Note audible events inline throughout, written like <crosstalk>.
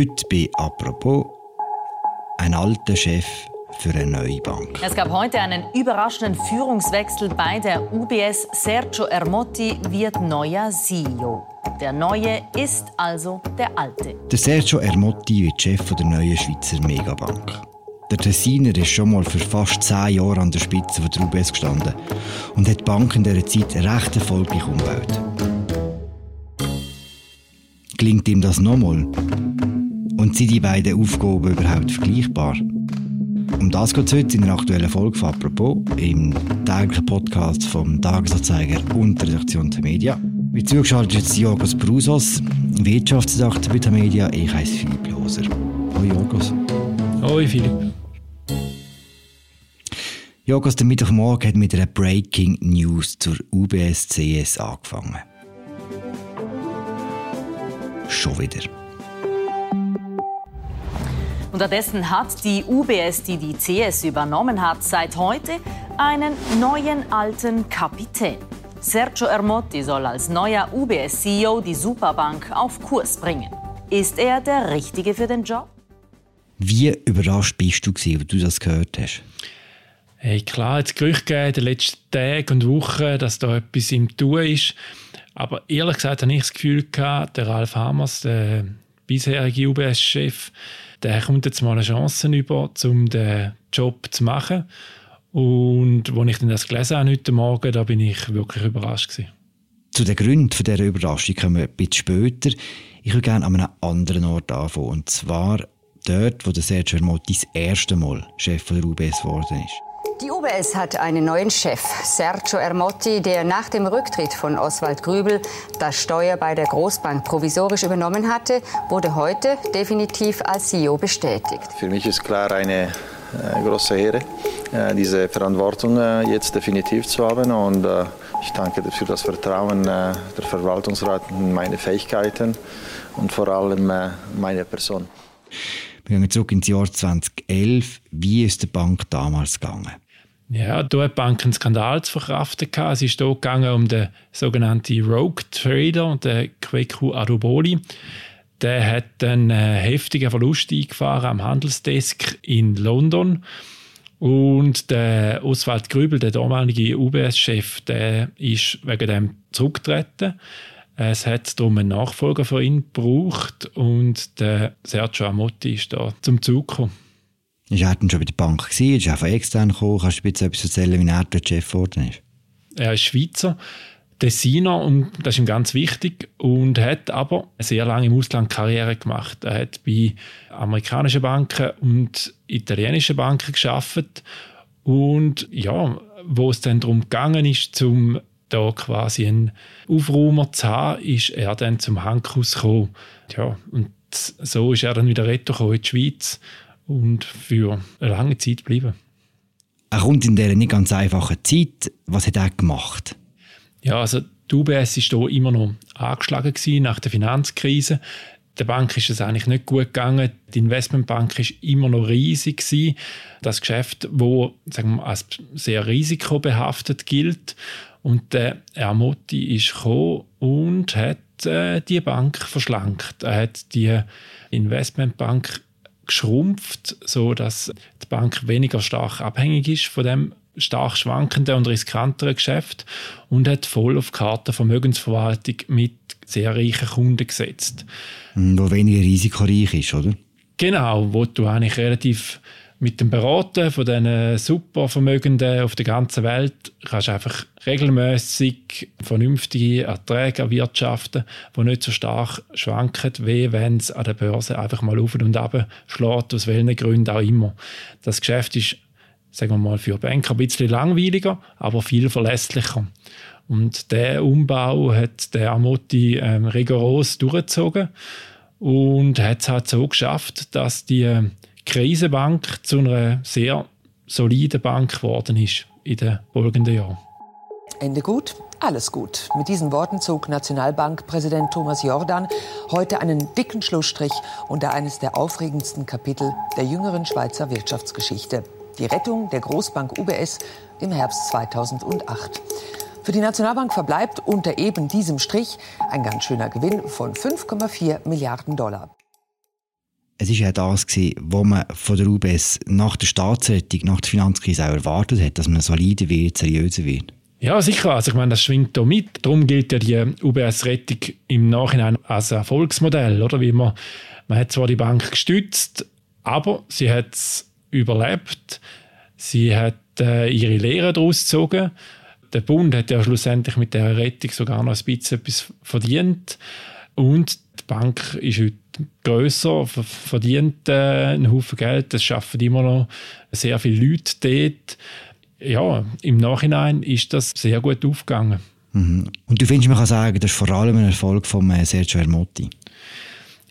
Heute bei «Apropos» ein alter Chef für eine neue Bank. Es gab heute einen überraschenden Führungswechsel bei der UBS. Sergio Ermotti wird neuer CEO. Der neue ist also der alte. Der Sergio Ermotti wird Chef der neuen Schweizer Megabank. Der Tessiner ist schon mal für fast zehn Jahre an der Spitze der UBS gestanden und hat die Bank in dieser Zeit recht erfolgreich umgebaut. Gelingt ihm das nochmal? Und sind die beiden Aufgaben überhaupt vergleichbar? Um das geht es heute in der aktuellen Folge von «Apropos» im täglichen Podcast vom Tagesanzeiger und der Redaktion der Media. Wie zugeschaltet ist Jorgos Brusos, Wirtschaftsredakteur bei der Media. Ich heiße Philipp Loser. Hallo Jorgos. Hallo Philipp. Jorgos, der Mittwochmorgen hat mit einer Breaking News zur UBS CS angefangen. Schon wieder. Unterdessen hat die UBS, die die CS übernommen hat, seit heute einen neuen alten Kapitän. Sergio Ermotti soll als neuer UBS-CEO die Superbank auf Kurs bringen. Ist er der Richtige für den Job? Wie überrascht bist du, als du das gehört hast? Hey, klar, hat es Gerüchte gegeben in den letzten Tagen und Wochen, dass da etwas im Tun ist. Aber ehrlich gesagt habe ich das Gefühl gehabt, der Ralf Hammers, der bisherige UBS-Chef, der kommt jetzt mal eine Chance über, um den Job zu machen. Und als ich dann das gelesen habe heute Morgen, da bin ich wirklich überrascht gewesen. Zu den Gründen für dieser Überraschung kommen wir ein bisschen später. Ich würde gerne an einem anderen Ort anfangen. Und zwar dort, wo der Sergio Ermotti das erste Mal Chef der UBS geworden ist. Die UBS hat einen neuen Chef, Sergio Ermotti, der nach dem Rücktritt von Oswald Grübel das Steuer bei der Großbank provisorisch übernommen hatte, wurde heute definitiv als CEO bestätigt. Für mich ist klar eine äh, große Ehre, äh, diese Verantwortung äh, jetzt definitiv zu haben und ich danke für das Vertrauen der Verwaltungsrat in meine Fähigkeiten und vor allem meine Person. Wir gehen zurück ins Jahr 2011. Wie ist der Bank damals gegangen? Ja, da hat die Bank einen Skandal zu verkraften. Es ist hier gegangen um den sogenannten Rogue Trader, den Kweku Adoboli. Der hat einen äh, heftigen Verlust eingefahren am Handelsdesk in London. Und der Oswald Grübel, der damalige UBS-Chef, der ist wegen dem zurückgetreten. Es hat darum einen Nachfolger von ihm gebraucht und der Sergio Amotti ist da zum Zug gekommen. Ist er schon bei der Bank gewesen? Ist er von extern gekommen? Kannst du ein bisschen etwas erzählen, wie er dort Chef geworden ist? Er ist Schweizer, Tessiner, und das ist ihm ganz wichtig, und hat aber eine sehr lange im Ausland Karriere gemacht. Er hat bei amerikanischen Banken und italienischen Banken geschafft und ja, wo es dann darum gegangen ist, zum da quasi einen Aufräumer zu haben, ist er dann zum Hankus gekommen. Ja, und so ist er dann wieder retour in die Schweiz und für eine lange Zeit geblieben. Er kommt in dieser nicht ganz einfachen Zeit. Was hat er gemacht? Ja, also die UBS war hier immer noch angeschlagen nach der Finanzkrise. Der Bank ist es eigentlich nicht gut gegangen. Die Investmentbank ist immer noch riesig gewesen. Das Geschäft, wo sagen wir, als sehr risikobehaftet gilt. Und der Ermotti ist gekommen und hat äh, die Bank verschlankt. Er hat die Investmentbank geschrumpft, so dass die Bank weniger stark abhängig ist von dem stark schwankenden und riskanteren Geschäft und hat voll auf die Karte Vermögensverwaltung mit sehr reichen Kunden gesetzt. Hm, wo weniger risikoreich ist, oder? Genau, wo du eigentlich relativ mit dem Beraten von diesen Supervermögenden auf der ganzen Welt kannst du einfach regelmäßig vernünftige Erträge erwirtschaften, die nicht so stark schwanken, wie wenn es an der Börse einfach mal auf und ab schlägt, aus welchen Gründen auch immer. Das Geschäft ist, sagen wir mal, für Banker ein bisschen langweiliger, aber viel verlässlicher. Und der Umbau hat der Amotti ähm, rigoros durchgezogen und hat es halt so geschafft, dass die Krisenbank zu einer sehr soliden Bank geworden ist in den folgenden Jahren. Ende gut, alles gut. Mit diesen Worten zog Nationalbankpräsident Thomas Jordan heute einen dicken Schlussstrich unter eines der aufregendsten Kapitel der jüngeren Schweizer Wirtschaftsgeschichte. Die Rettung der Großbank UBS im Herbst 2008. Für die Nationalbank verbleibt unter eben diesem Strich ein ganz schöner Gewinn von 5,4 Milliarden Dollar. Es ist ja das gewesen, was man von der UBS nach der Staatsrettung, nach der Finanzkrise auch erwartet hat, dass man solider wird, seriöser wird. Ja, sicher. Also ich meine, das schwingt da mit. Darum gilt ja die UBS-Rettung im Nachhinein als Erfolgsmodell, oder? Wie man, man hat zwar die Bank gestützt, aber sie hat es überlebt. Sie hat äh, ihre Lehre daraus gezogen. Der Bund hat ja schlussendlich mit der Rettung sogar noch ein bisschen etwas verdient. Und die Bank ist heute grösser, verdient äh, einen Haufen Geld. Es schaffen immer noch sehr viele Leute dort. Ja, im Nachhinein ist das sehr gut aufgegangen. Mhm. Und du findest, man kann sagen, das ist vor allem ein Erfolg von äh, Sergio Ermotti?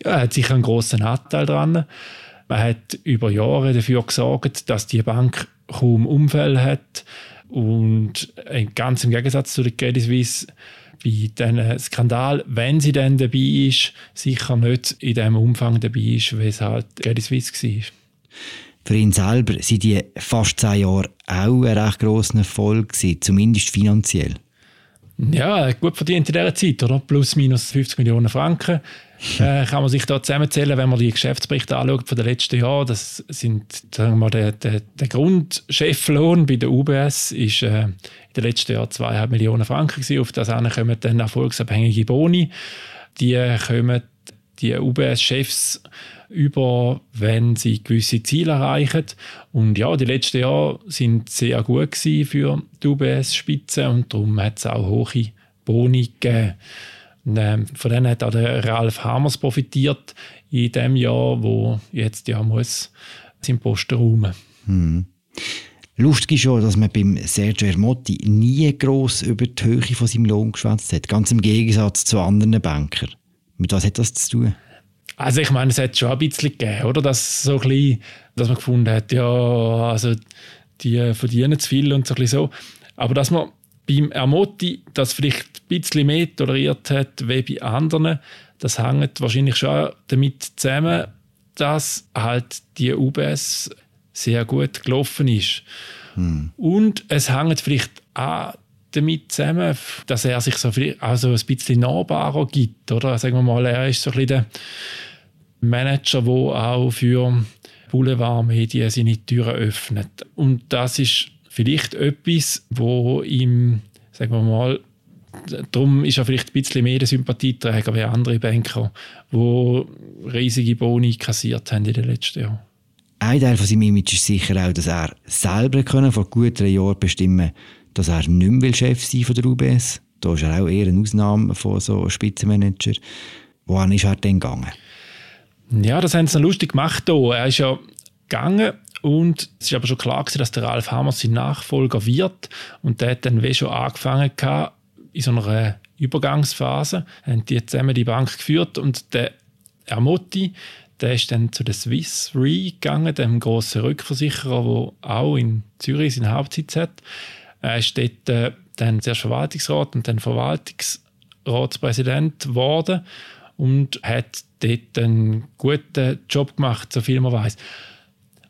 Ja, er hat sicher einen grossen Anteil daran. Man hat über Jahre dafür gesorgt, dass die Bank kaum Umfeld hat und ganz im Gegensatz zu der Credit Suisse bei diesem Skandal, wenn sie dann dabei ist, sicher nicht in dem Umfang dabei ist, wie es halt Credit Suisse war. Für ihn selber sind die fast zehn Jahre auch ein recht grosser Erfolg gewesen, zumindest finanziell. Ja, gut verdient in dieser Zeit, oder? Plus, minus 50 Millionen Franken. <laughs> Äh, kann man sich da zusammenzählen, wenn man die Geschäftsberichte anschaut von den letzten Jahren. Das sind, sagen wir mal, der, der, der Grundcheflohn bei der UBS ist äh, in den letzten Jahren 2,5 Millionen Franken gewesen. Auf das kommen dann erfolgsabhängige Boni. Die kommen die UBS-Chefs über, wenn sie gewisse Ziele erreichen. Und ja, die letzten Jahre sind sehr gut für die UBS-Spitze und darum hat es auch hohe Boni gegeben. Und, äh, von denen hat auch der Ralf Hamers profitiert in dem Jahr, wo jetzt ja muss seinen Posten räumen. Hm. Lustig ist schon, dass man beim Sergio Ermotti nie gross über die Höhe von seinem Lohn geschwätzt hat. Ganz im Gegensatz zu anderen Bankern. Mit was hat das zu tun? Also ich meine, es hat schon ein bisschen gegeben, oder? Dass, so ein bisschen, dass man gefunden hat, ja, also die verdienen zu viel und so ein bisschen so. Aber dass man beim Ermoti das vielleicht ein bisschen mehr toleriert hat wie bei anderen, das hängt wahrscheinlich schon damit zusammen, dass halt die UBS sehr gut gelaufen ist. Hm. Und es hängt vielleicht auch damit zusammen, dass er sich so viel, also ein bisschen nahbarer gibt. Oder? Sagen wir mal, er ist so ein bisschen der Manager, der auch für Boulevardmedien seine Türen öffnet. Und das ist vielleicht etwas, wo ihm, sagen wir mal, darum ist er vielleicht ein bisschen mehr Sympathieträger wie andere Banker, die riesige Boni kassiert haben in den letzten Jahren. Ein Teil von seinem Image ist sicher auch, dass er selber können vor gut drei Jahren bestimmen dass er nicht mehr Chef sein von der UBS. Da ist er auch eher eine Ausnahme von so Spitzenmanager. Wohin ist er denn gegangen? Ja, das haben sie lustig gemacht hier. Er ist ja gegangen und es ist aber schon klar gewesen, dass der Ralf Hammer sein Nachfolger wird. Und der hat dann wie schon angefangen gehabt, in so einer Übergangsphase, haben die zusammen die Bank geführt und der Ermotti, der ist dann zu der Swiss Re gegangen, dem grossen Rückversicherer, der auch in Zürich seinen Hauptsitz hat. Er ist dort äh, dann zuerst Verwaltungsrat und dann Verwaltungsratspräsident geworden und hat dort einen guten Job gemacht, so viel man weiß.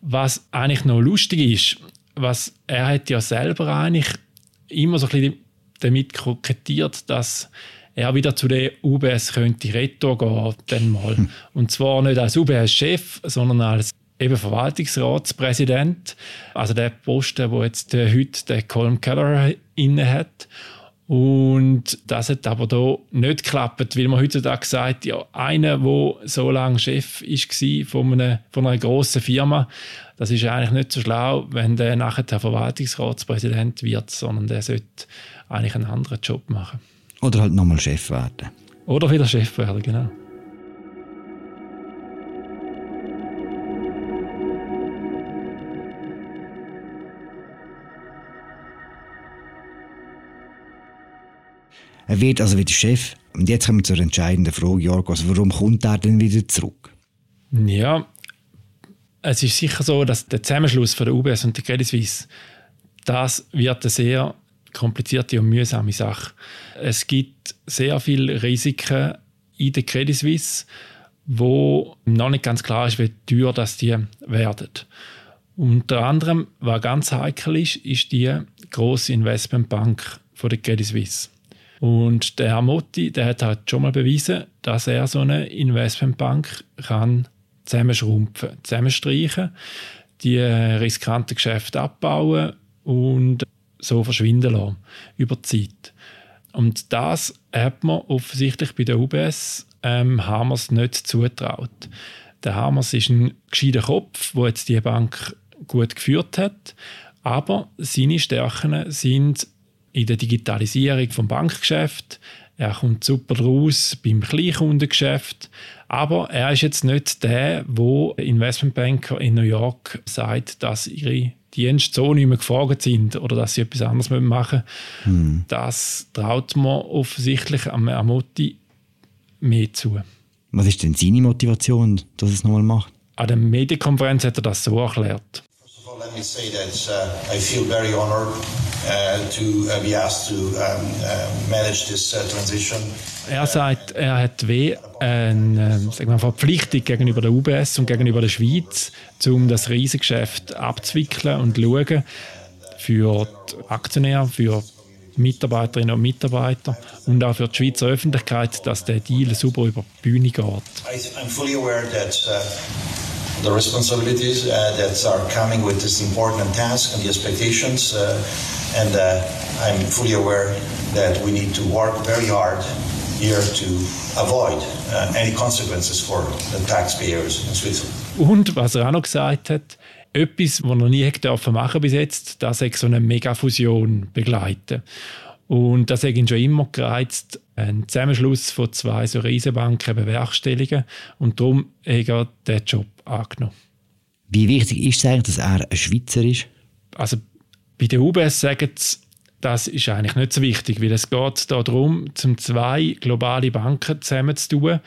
Was eigentlich noch lustig ist, was er hat ja selber eigentlich immer so ein bisschen damit kokettiert, dass er wieder zu der UBS könnte Retto gehen, dann mal. Hm. Und zwar nicht als UBS-Chef, sondern als eben Verwaltungsratspräsident, also der Posten, wo jetzt heute der Colin Keller inne hat. Und das hat aber da nicht geklappt, weil man heutzutage sagt, ja, einer, der so lange Chef war von einer, von einer grossen Firma, das ist eigentlich nicht so schlau, wenn der nachher der Verwaltungsratspräsident wird, sondern der sollte eigentlich einen anderen Job machen. Oder halt nochmal Chef werden. Oder wieder Chef werden, genau. Er wird also wieder Chef. Und jetzt kommen wir zur entscheidenden Frage, Jorgos, warum kommt er denn wieder zurück? Ja, es ist sicher so, dass der Zusammenschluss von der UBS und der Credit Suisse, das wird eine sehr komplizierte und mühsame Sache. Es gibt sehr viele Risiken in der Credit Suisse, wo noch nicht ganz klar ist, wie teuer das die werden. Unter anderem, was ganz heikel ist, ist die große Investmentbank von der Credit Suisse. Und der Herr Motti, der hat halt schon mal bewiesen, dass er so eine Investmentbank kann zusammenschrumpfen, zusammenstreichen, die riskanten Geschäfte abbauen und so verschwinden lassen über die Zeit. Und das hat man offensichtlich bei der UBS ähm, Hammers nicht zutraut. Der Hammers ist ein gescheiter Kopf, der jetzt die Bank gut geführt hat, aber seine Stärken sind in der Digitalisierung vom Bankgeschäft. Er kommt super raus beim Kleinkundengeschäft. Aber er ist jetzt nicht der, wo Investmentbanker in New York sagt, dass ihre Dienste so nicht mehr gefragt sind oder dass sie etwas anderes machen müssen. Hm. Das traut man offensichtlich am Amotti mehr zu. Was ist denn seine Motivation, dass er es nochmal macht? An der Medienkonferenz hat er das so erklärt. Let me say that uh, I feel very honored uh, to uh, be asked to um, uh, manage this uh, transition. Er sagt, er hat wie eine ähm, sagen wir, Verpflichtung gegenüber der UBS und gegenüber der Schweiz, um das Riesengeschäft abzuwickeln und zu schauen für die Aktionäre, für Mitarbeiterinnen und Mitarbeiter und auch für die Schweizer Öffentlichkeit, dass der Deal super über die Bühne geht. I'm fully aware that uh, the responsibilities uh, that are coming with this important task and the expectations. Uh, and uh, I'm fully aware that we need to work very hard here to avoid any consequences for the taxpayers in Switzerland. Und was er auch noch gesagt hat, etwas, was er nie hätte machen bis jetzt, das ist so eine Megafusion begleiten. Und das hat ihn schon immer gereizt, einen Zusammenschluss von zwei so Riesenbanken bewerkstelligen. Und darum hat er diesen Job angenommen. Wie wichtig ist es eigentlich, dass er ein Schweizer ist? Also bei der UBS sagen sie, das ist eigentlich nicht so wichtig, weil es geht darum, zum zwei globale Banken zusammenzutun,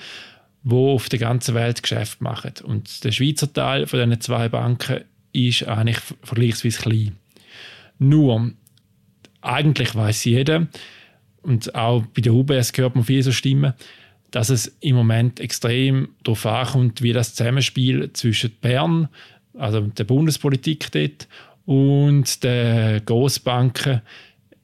die auf der ganzen Welt Geschäft machen. Und der Schweizer Teil von diesen zwei Banken ist eigentlich vergleichsweise klein. Nur, eigentlich weiß jeder, und auch bei der UBS hört man viele so Stimmen, dass es im Moment extrem darauf ankommt, wie das Zusammenspiel zwischen Bern, also der Bundespolitik dort, und den Großbanken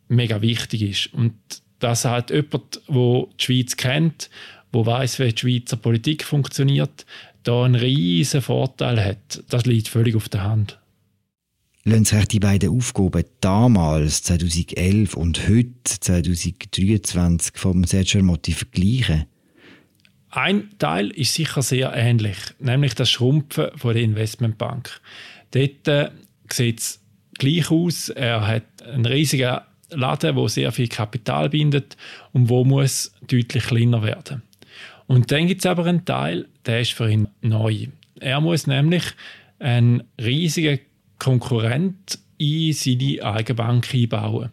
mega wichtig ist. Und dass halt jemand, der die Schweiz kennt, wo weiß, wie die Schweizer Politik funktioniert, da einen riesen Vorteil hat. Das liegt völlig auf der Hand. Lassen sich die beiden Aufgaben damals, 2011 und heute, 2023, vom Sergio Motti vergleichen? Ein Teil ist sicher sehr ähnlich, nämlich das Schrumpfen von der Investmentbank. Dort äh, sieht es gleich aus. Er hat einen riesigen Laden, wo sehr viel Kapital bindet und wo muss deutlich kleiner werden. Und dann gibt es aber einen Teil, der ist für ihn neu. Er muss nämlich einen riesigen Konkurrent in seine eigene Bank einbauen.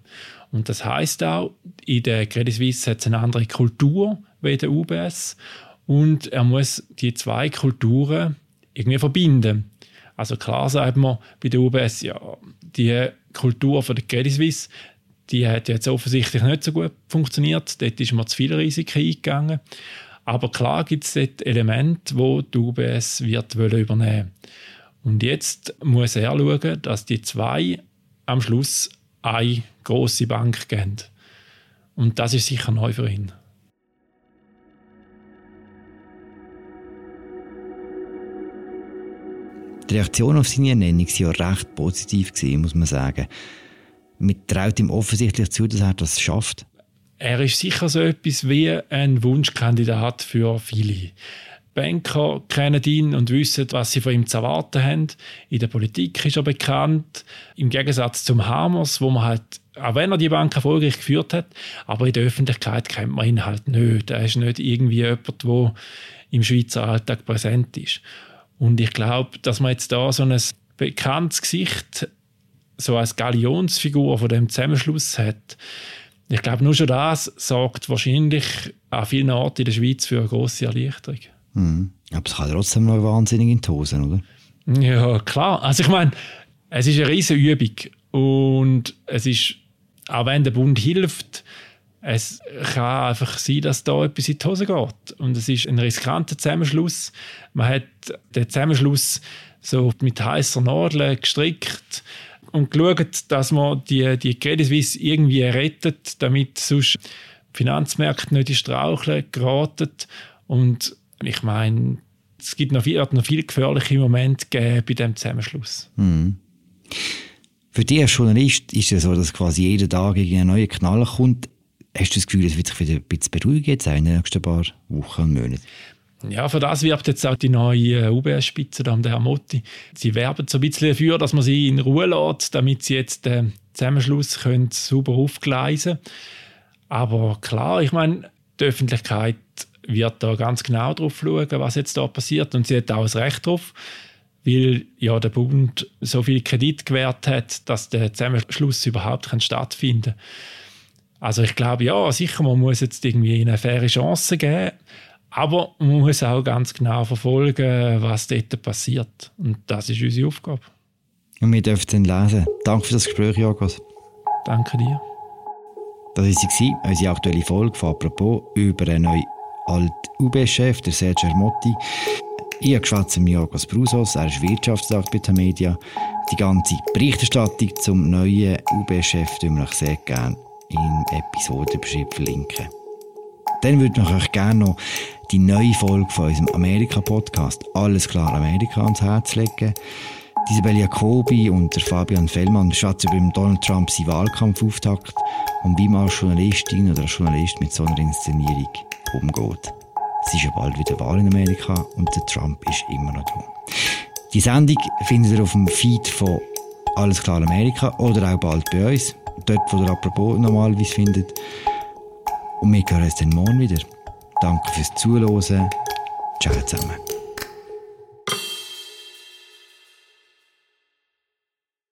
Und das heißt auch, in der Credit Suisse hat es eine andere Kultur wie der UBS und er muss die zwei Kulturen irgendwie verbinden. Also klar sagt man bei der UBS, ja, die Kultur von der Credit Suisse, die hat jetzt offensichtlich nicht so gut funktioniert. Dort ist man zu viele Risiken eingegangen. Aber klar gibt es dort Elemente, wo die UBS wird übernehmen Und jetzt muss er schauen, dass die zwei am Schluss eine große Bank geben. Und das ist sicher neu für ihn. Die Reaktion auf seine Ernennung war ja recht positiv, muss man sagen. Man traut ihm offensichtlich zu, dass er das schafft er ist sicher so etwas wie ein Wunschkandidat für viele. Banker kennen ihn und wissen, was sie von ihm zu erwarten haben. In der Politik ist er bekannt. Im Gegensatz zum Hammers, wo man halt, auch wenn er die Bank erfolgreich geführt hat, aber in der Öffentlichkeit kennt man ihn halt nicht. Er ist nicht irgendwie jemand, der im Schweizer Alltag präsent ist. Und ich glaube, dass man jetzt da so ein bekanntes Gesicht so als Galionsfigur von dem Zusammenschluss hat, ich glaube, nur schon das sorgt wahrscheinlich an vielen Orten in der Schweiz für eine grosse Erleichterung. Mhm. Aber es kann trotzdem noch wahnsinnig in die Hose, oder? Ja, klar. Also ich meine, es ist eine riesige Übung und es ist, auch wenn der Bund hilft, es kann einfach sein, dass da etwas in die Hose geht. Und es ist ein riskanter Zusammenschluss. Man hat den Zusammenschluss so mit heißer Nadel gestrickt und geschaut, dass man die, die Credit Suisse irgendwie rettet, damit sonst Finanzmärkte nicht in Straucheln geraten. Und ich meine, es gibt noch viel, noch viele gefährliche Momente bei diesem Zusammenschluss. Mhm. Für dich als Journalist ist es so, dass quasi jeden Tag ein neuer Knall kommt. Hast du das Gefühl, es wird sich wieder ein bisschen beruhigen jetzt in den nächsten paar Wochen und Monaten? Ja, für das wirbt jetzt auch die neue UBS-Spitze, der Motti. Sie werben so ein bisschen dafür, dass man sie in Ruhe lässt, damit sie jetzt den Zusammenschluss können sauber aufgleisen können. Aber klar, ich meine, die Öffentlichkeit wird da ganz genau drauf schauen, was jetzt da passiert und sie hat auch das Recht drauf, weil ja der Bund so viel Kredit gewährt hat, dass der Zusammenschluss überhaupt stattfinden kann. Also ich glaube, ja, sicher, man muss jetzt irgendwie eine faire Chance geben, aber man muss auch ganz genau verfolgen, was dort passiert. Und das ist unsere Aufgabe. Und wir dürfen es lesen. Danke für das Gespräch, Jogos. Danke dir. Das war sie, unsere aktuelle Folge von «Apropos» über einen neuen Alt-UB-Chef, der Sergio Ermotti. Ich habe geschwätzt mit Jorgos Brusos, er ist Wirtschaftsakt bei Media. Die ganze Berichterstattung zum neuen UB-Chef tun wir euch sehr gerne im Episodenbeschrieb verlinken. Dann würde ich euch gerne noch die neue Folge von unserem Amerika-Podcast «Alles klar Amerika» ans Herz legen. Isabel Jacobi und der Fabian Fellmann schätzen über Donald Trump seinen Wahlkampfauftakt und wie man als Journalistin oder als Journalist mit so einer Inszenierung umgeht. Es ist ja bald wieder Wahl in Amerika und der Trump ist immer noch da. Die Sendung findet ihr auf dem Feed von Alles klar Amerika oder auch bald bei uns, dort wo ihr apropos normalerweise findet. Und wir hören uns dann morgen wieder. Danke fürs Zuhören. Ciao zusammen.